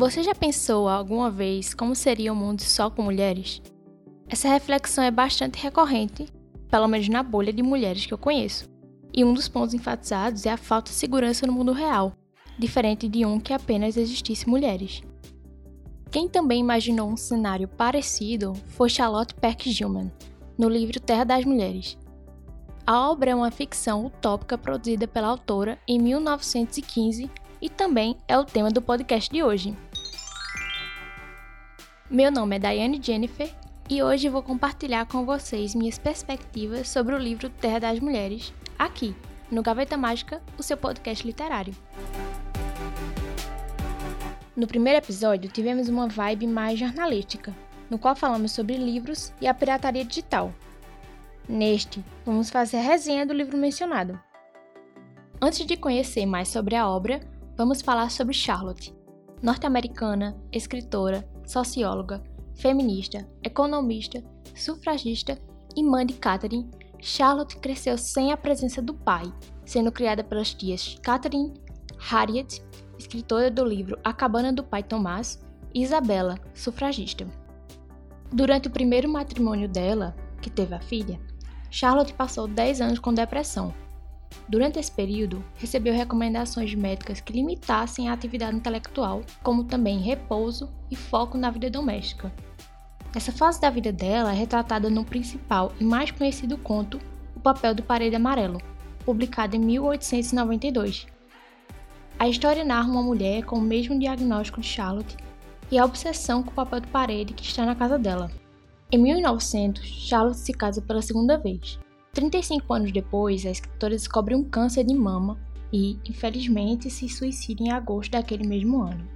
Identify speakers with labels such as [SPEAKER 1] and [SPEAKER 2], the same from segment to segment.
[SPEAKER 1] Você já pensou alguma vez como seria o um mundo só com mulheres? Essa reflexão é bastante recorrente, pelo menos na bolha de mulheres que eu conheço. E um dos pontos enfatizados é a falta de segurança no mundo real, diferente de um que apenas existisse mulheres. Quem também imaginou um cenário parecido foi Charlotte Perkins Gilman, no livro Terra das Mulheres. A obra é uma ficção utópica produzida pela autora em 1915 e também é o tema do podcast de hoje. Meu nome é Daiane Jennifer e hoje vou compartilhar com vocês minhas perspectivas sobre o livro Terra das Mulheres, aqui, no Gaveta Mágica, o seu podcast literário. No primeiro episódio, tivemos uma vibe mais jornalística, no qual falamos sobre livros e a pirataria digital. Neste, vamos fazer a resenha do livro mencionado. Antes de conhecer mais sobre a obra, vamos falar sobre Charlotte, norte-americana, escritora, socióloga, feminista, economista, sufragista e mãe de Catherine. Charlotte cresceu sem a presença do pai, sendo criada pelas tias Catherine, Harriet escritora do livro A Cabana do Pai Tomás, e Isabela, sufragista. Durante o primeiro matrimônio dela, que teve a filha, Charlotte passou 10 anos com depressão. Durante esse período, recebeu recomendações médicas que limitassem a atividade intelectual, como também repouso e foco na vida doméstica. Essa fase da vida dela é retratada no principal e mais conhecido conto O Papel do Parede Amarelo, publicado em 1892, a história narra uma mulher com o mesmo diagnóstico de Charlotte e a obsessão com o papel de parede que está na casa dela. Em 1900, Charlotte se casa pela segunda vez. 35 anos depois, a escritora descobre um câncer de mama e, infelizmente, se suicida em agosto daquele mesmo ano.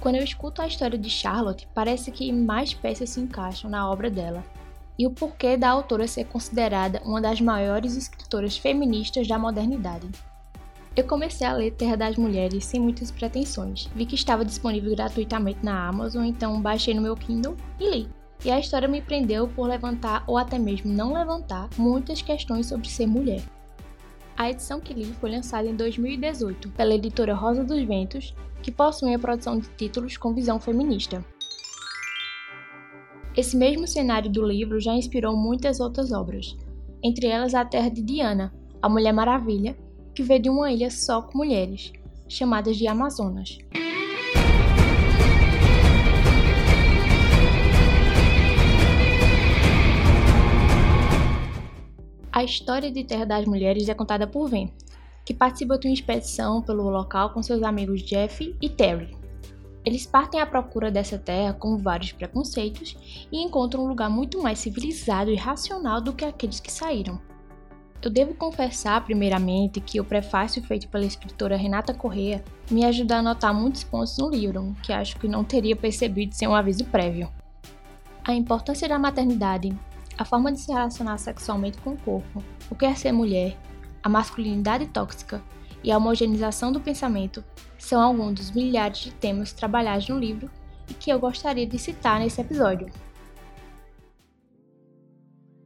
[SPEAKER 1] Quando eu escuto a história de Charlotte, parece que mais peças se encaixam na obra dela e o porquê da autora ser considerada uma das maiores escritoras feministas da modernidade. Eu comecei a ler Terra das Mulheres sem muitas pretensões. Vi que estava disponível gratuitamente na Amazon, então baixei no meu Kindle e li. E a história me prendeu por levantar ou até mesmo não levantar muitas questões sobre ser mulher. A edição que li foi lançada em 2018 pela editora Rosa dos Ventos, que possui a produção de títulos com visão feminista. Esse mesmo cenário do livro já inspirou muitas outras obras, entre elas A Terra de Diana, a Mulher Maravilha, que veio de uma ilha só com mulheres, chamadas de Amazonas. A história de Terra das Mulheres é contada por Ven, que participa de uma expedição pelo local com seus amigos Jeff e Terry. Eles partem à procura dessa terra com vários preconceitos e encontram um lugar muito mais civilizado e racional do que aqueles que saíram. Eu devo confessar, primeiramente, que o prefácio feito pela escritora Renata Correa me ajuda a notar muitos pontos no livro que acho que não teria percebido sem um aviso prévio. A importância da maternidade, a forma de se relacionar sexualmente com o corpo, o que é ser mulher, a masculinidade tóxica e a homogeneização do pensamento são alguns dos milhares de temas trabalhados no livro e que eu gostaria de citar nesse episódio.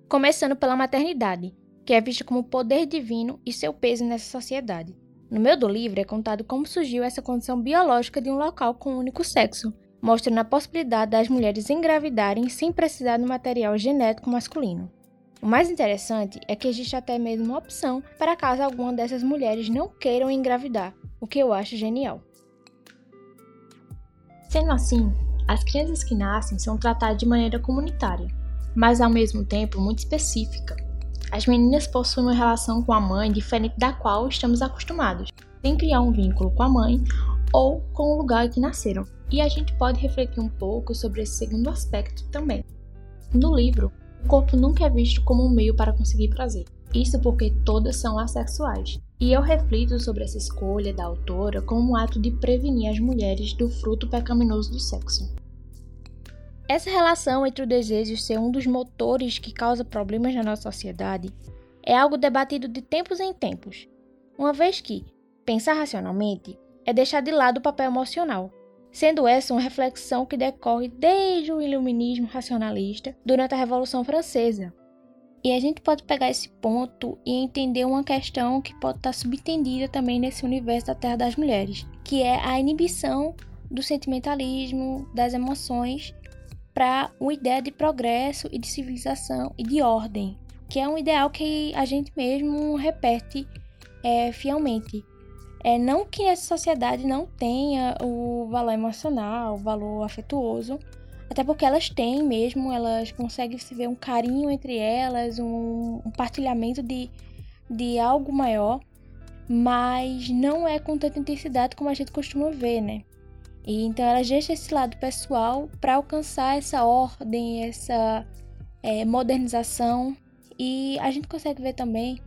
[SPEAKER 1] Começando pela maternidade, que é vista como poder divino e seu peso nessa sociedade. No meio do livro é contado como surgiu essa condição biológica de um local com um único sexo, mostrando a possibilidade das mulheres engravidarem sem precisar do material genético masculino. O mais interessante é que existe até mesmo uma opção para caso alguma dessas mulheres não queiram engravidar, o que eu acho genial. Sendo assim, as crianças que nascem são tratadas de maneira comunitária, mas ao mesmo tempo muito específica. As meninas possuem uma relação com a mãe diferente da qual estamos acostumados, sem criar um vínculo com a mãe ou com o lugar em que nasceram. E a gente pode refletir um pouco sobre esse segundo aspecto também. No livro, o corpo nunca é visto como um meio para conseguir prazer. Isso porque todas são assexuais. E eu reflito sobre essa escolha da autora como um ato de prevenir as mulheres do fruto pecaminoso do sexo. Essa relação entre o desejo ser um dos motores que causa problemas na nossa sociedade é algo debatido de tempos em tempos, uma vez que pensar racionalmente é deixar de lado o papel emocional sendo essa uma reflexão que decorre desde o iluminismo racionalista durante a Revolução Francesa. E a gente pode pegar esse ponto e entender uma questão que pode estar subentendida também nesse universo da Terra das Mulheres, que é a inibição do sentimentalismo, das emoções, para uma ideia de progresso e de civilização e de ordem, que é um ideal que a gente mesmo repete é, fielmente. É, não que essa sociedade não tenha o valor emocional, o valor afetuoso, até porque elas têm mesmo, elas conseguem se ver um carinho entre elas, um, um partilhamento de, de algo maior, mas não é com tanta intensidade como a gente costuma ver, né? E então elas deixam esse lado pessoal para alcançar essa ordem, essa é, modernização. E a gente consegue ver também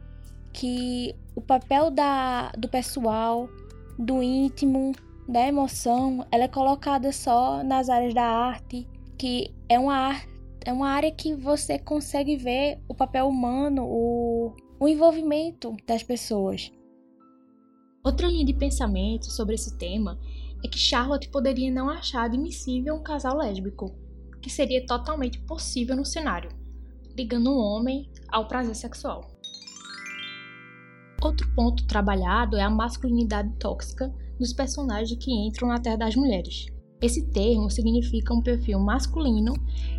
[SPEAKER 1] que o papel da, do pessoal, do íntimo, da emoção, ela é colocada só nas áreas da arte, que é uma, é uma área que você consegue ver o papel humano, o, o envolvimento das pessoas.
[SPEAKER 2] Outra linha de pensamento sobre esse tema é que Charlotte poderia não achar admissível um casal lésbico, que seria totalmente possível no cenário, ligando um homem ao prazer sexual. Outro ponto trabalhado é a masculinidade tóxica dos personagens que entram na Terra das Mulheres. Esse termo significa um perfil masculino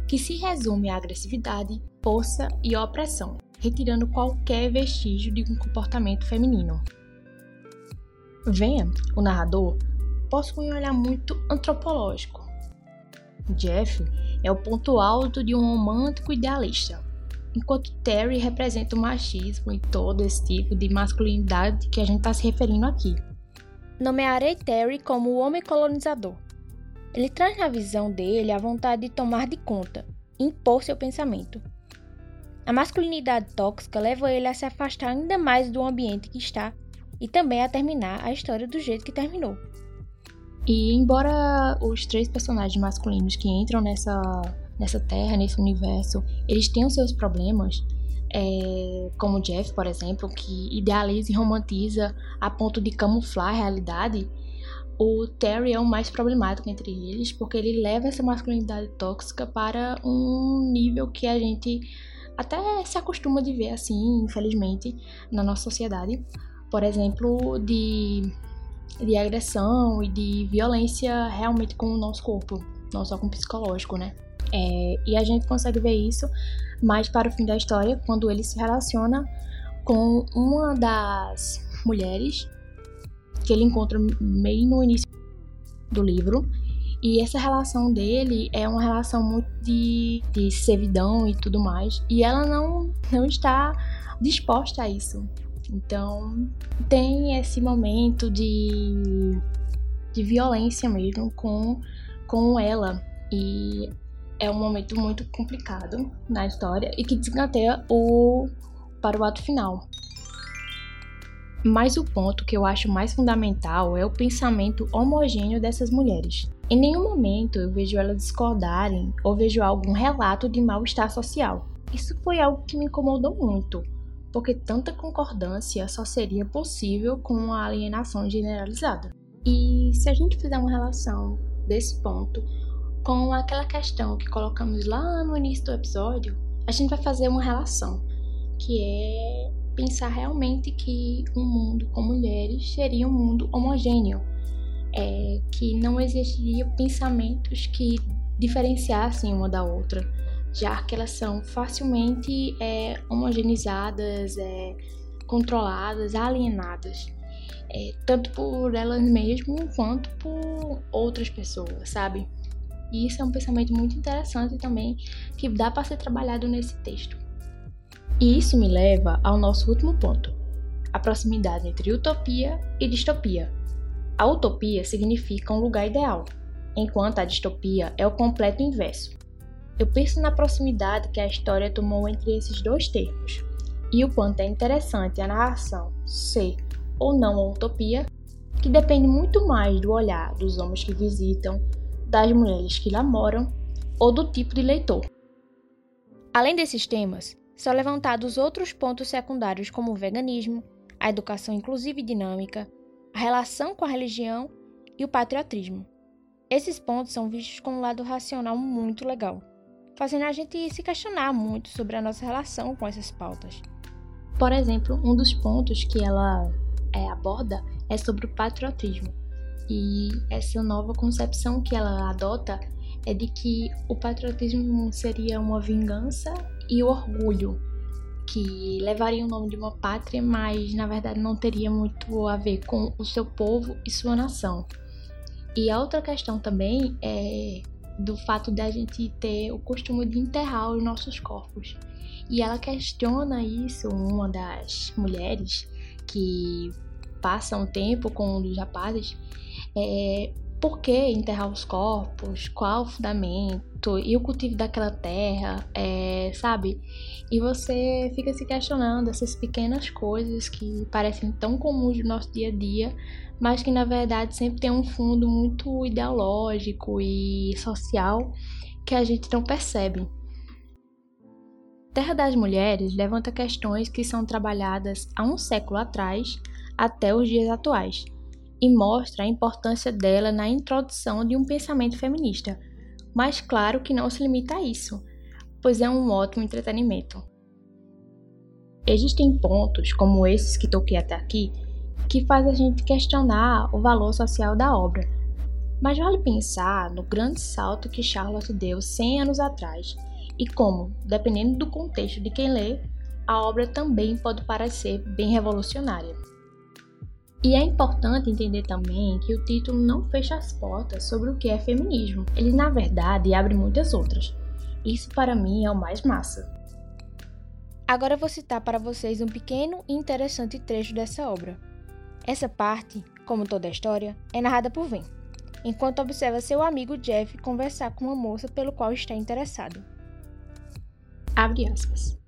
[SPEAKER 2] que se resume à agressividade, força e opressão, retirando qualquer vestígio de um comportamento feminino. Venha, o narrador, possui um olhar muito antropológico. Jeff é o ponto alto de um romântico idealista, enquanto Terry representa o machismo e todo esse tipo de masculinidade que a gente está se referindo aqui.
[SPEAKER 1] Nomearei Terry como o homem colonizador. Ele traz na visão dele a vontade de tomar de conta, impor seu pensamento. A masculinidade tóxica leva ele a se afastar ainda mais do ambiente que está e também a terminar a história do jeito que terminou.
[SPEAKER 2] E embora os três personagens masculinos que entram nessa nessa terra, nesse universo, eles os seus problemas, é, como Jeff, por exemplo, que idealiza e romantiza a ponto de camuflar a realidade, o Terry é o mais problemático entre eles, porque ele leva essa masculinidade tóxica para um nível que a gente até se acostuma de ver assim, infelizmente, na nossa sociedade. Por exemplo, de, de agressão e de violência realmente com o nosso corpo, não só com o psicológico, né? É, e a gente consegue ver isso mais para o fim da história, quando ele se relaciona com uma das mulheres que ele encontra meio no início do livro. E essa relação dele é uma relação muito de, de servidão e tudo mais. E ela não, não está disposta a isso. Então, tem esse momento de, de violência mesmo com, com ela. E é um momento muito complicado na história e que desencadeia o para o ato final. Mas o ponto que eu acho mais fundamental é o pensamento homogêneo dessas mulheres. Em nenhum momento eu vejo elas discordarem ou vejo algum relato de mal-estar social. Isso foi algo que me incomodou muito, porque tanta concordância só seria possível com uma alienação generalizada. E se a gente fizer uma relação desse ponto com aquela questão que colocamos lá no início do episódio, a gente vai fazer uma relação, que é pensar realmente que um mundo com mulheres seria um mundo homogêneo, é, que não existiriam pensamentos que diferenciassem uma da outra, já que elas são facilmente é, homogeneizadas, é, controladas, alienadas. É, tanto por elas mesmas quanto por outras pessoas, sabe? E isso é um pensamento muito interessante também que dá para ser trabalhado nesse texto. E isso me leva ao nosso último ponto: a proximidade entre utopia e distopia. A utopia significa um lugar ideal, enquanto a distopia é o completo inverso. Eu penso na proximidade que a história tomou entre esses dois termos, e o quanto é interessante a narração ser ou não utopia, que depende muito mais do olhar dos homens que visitam, das mulheres que lá moram ou do tipo de leitor.
[SPEAKER 1] Além desses temas, são levantados outros pontos secundários como o veganismo, a educação inclusiva e dinâmica, a relação com a religião e o patriotismo. Esses pontos são vistos com um lado racional muito legal. Fazendo a gente se questionar muito sobre a nossa relação com essas pautas.
[SPEAKER 2] Por exemplo, um dos pontos que ela é, aborda é sobre o patriotismo. E essa nova concepção que ela adota é de que o patriotismo seria uma vingança e o orgulho que levaria o nome de uma pátria, mas na verdade não teria muito a ver com o seu povo e sua nação. E a outra questão também é do fato de a gente ter o costume de enterrar os nossos corpos. E ela questiona isso, uma das mulheres que passam tempo com um dos rapazes, é, por que enterrar os corpos, qual o fundamento e o cultivo daquela terra, é, sabe? E você fica se questionando essas pequenas coisas que parecem tão comuns no nosso dia a dia, mas que na verdade sempre tem um fundo muito ideológico e social que a gente não percebe. Terra das Mulheres levanta questões que são trabalhadas há um século atrás até os dias atuais e mostra a importância dela na introdução de um pensamento feminista, mas claro que não se limita a isso, pois é um ótimo entretenimento. Existem pontos, como esses que toquei até aqui, que faz a gente questionar o valor social da obra. Mas vale pensar no grande salto que Charlotte deu 100 anos atrás e como, dependendo do contexto de quem lê, a obra também pode parecer bem revolucionária. E é importante entender também que o título não fecha as portas sobre o que é feminismo. Ele, na verdade, abre muitas outras. Isso para mim é o mais massa.
[SPEAKER 1] Agora vou citar para vocês um pequeno e interessante trecho dessa obra. Essa parte, como toda a história, é narrada por Ven, enquanto observa seu amigo Jeff conversar com uma moça pelo qual está interessado.
[SPEAKER 2] Abre aspas.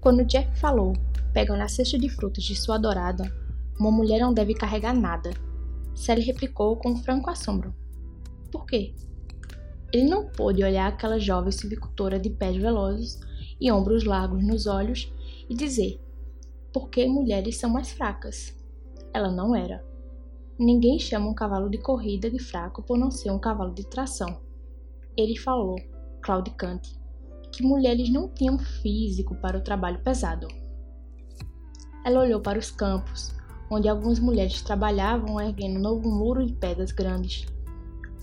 [SPEAKER 2] Quando Jeff falou, pegando a cesta de frutas de sua adorada, uma mulher não deve carregar nada. Sally replicou com franco assombro. Por quê? Ele não pôde olhar aquela jovem silvicultora de pés velozes e ombros largos nos olhos e dizer: Por que mulheres são mais fracas? Ela não era. Ninguém chama um cavalo de corrida de fraco por não ser um cavalo de tração. Ele falou, claudicante, que mulheres não tinham físico para o trabalho pesado. Ela olhou para os campos, onde algumas mulheres trabalhavam erguendo um novo muro de pedras grandes.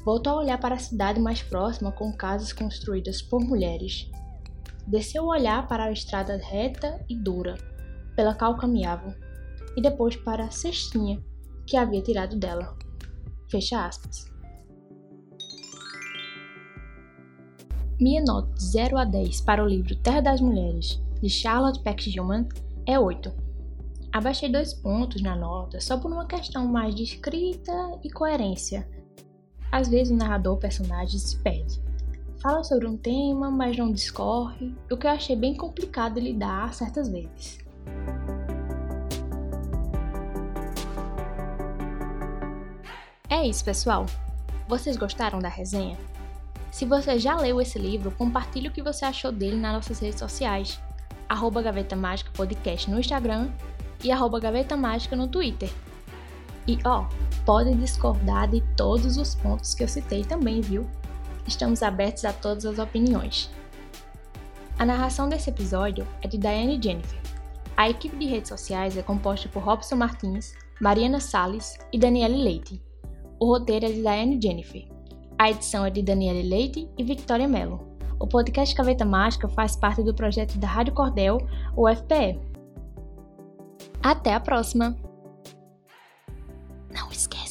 [SPEAKER 2] Voltou a olhar para a cidade mais próxima com casas construídas por mulheres. Desceu o olhar para a estrada reta e dura, pela qual caminhavam, e depois para a cestinha que havia tirado dela. Fecha aspas. Minha nota de 0 a 10 para o livro Terra das Mulheres, de Charlotte Peck Gilman, é 8 Abaixei dois pontos na nota só por uma questão mais de escrita e coerência. Às vezes o narrador personagem se perde. Fala sobre um tema, mas não discorre, o que eu achei bem complicado lidar certas vezes. É isso, pessoal. Vocês gostaram da resenha? Se você já leu esse livro, compartilhe o que você achou dele nas nossas redes sociais. Arroba Gaveta Mágica Podcast no Instagram e arroba Gaveta Mágica no Twitter. E ó, pode discordar de todos os pontos que eu citei também, viu? Estamos abertos a todas as opiniões. A narração desse episódio é de Diane Jennifer. A equipe de redes sociais é composta por Robson Martins, Mariana Salles e Daniele Leite. O roteiro é de Diane Jennifer. A edição é de Daniele Leite e Victoria Mello. O podcast Caveta Mágica faz parte do projeto da Rádio Cordel, o FPE. Até a próxima! Não esquece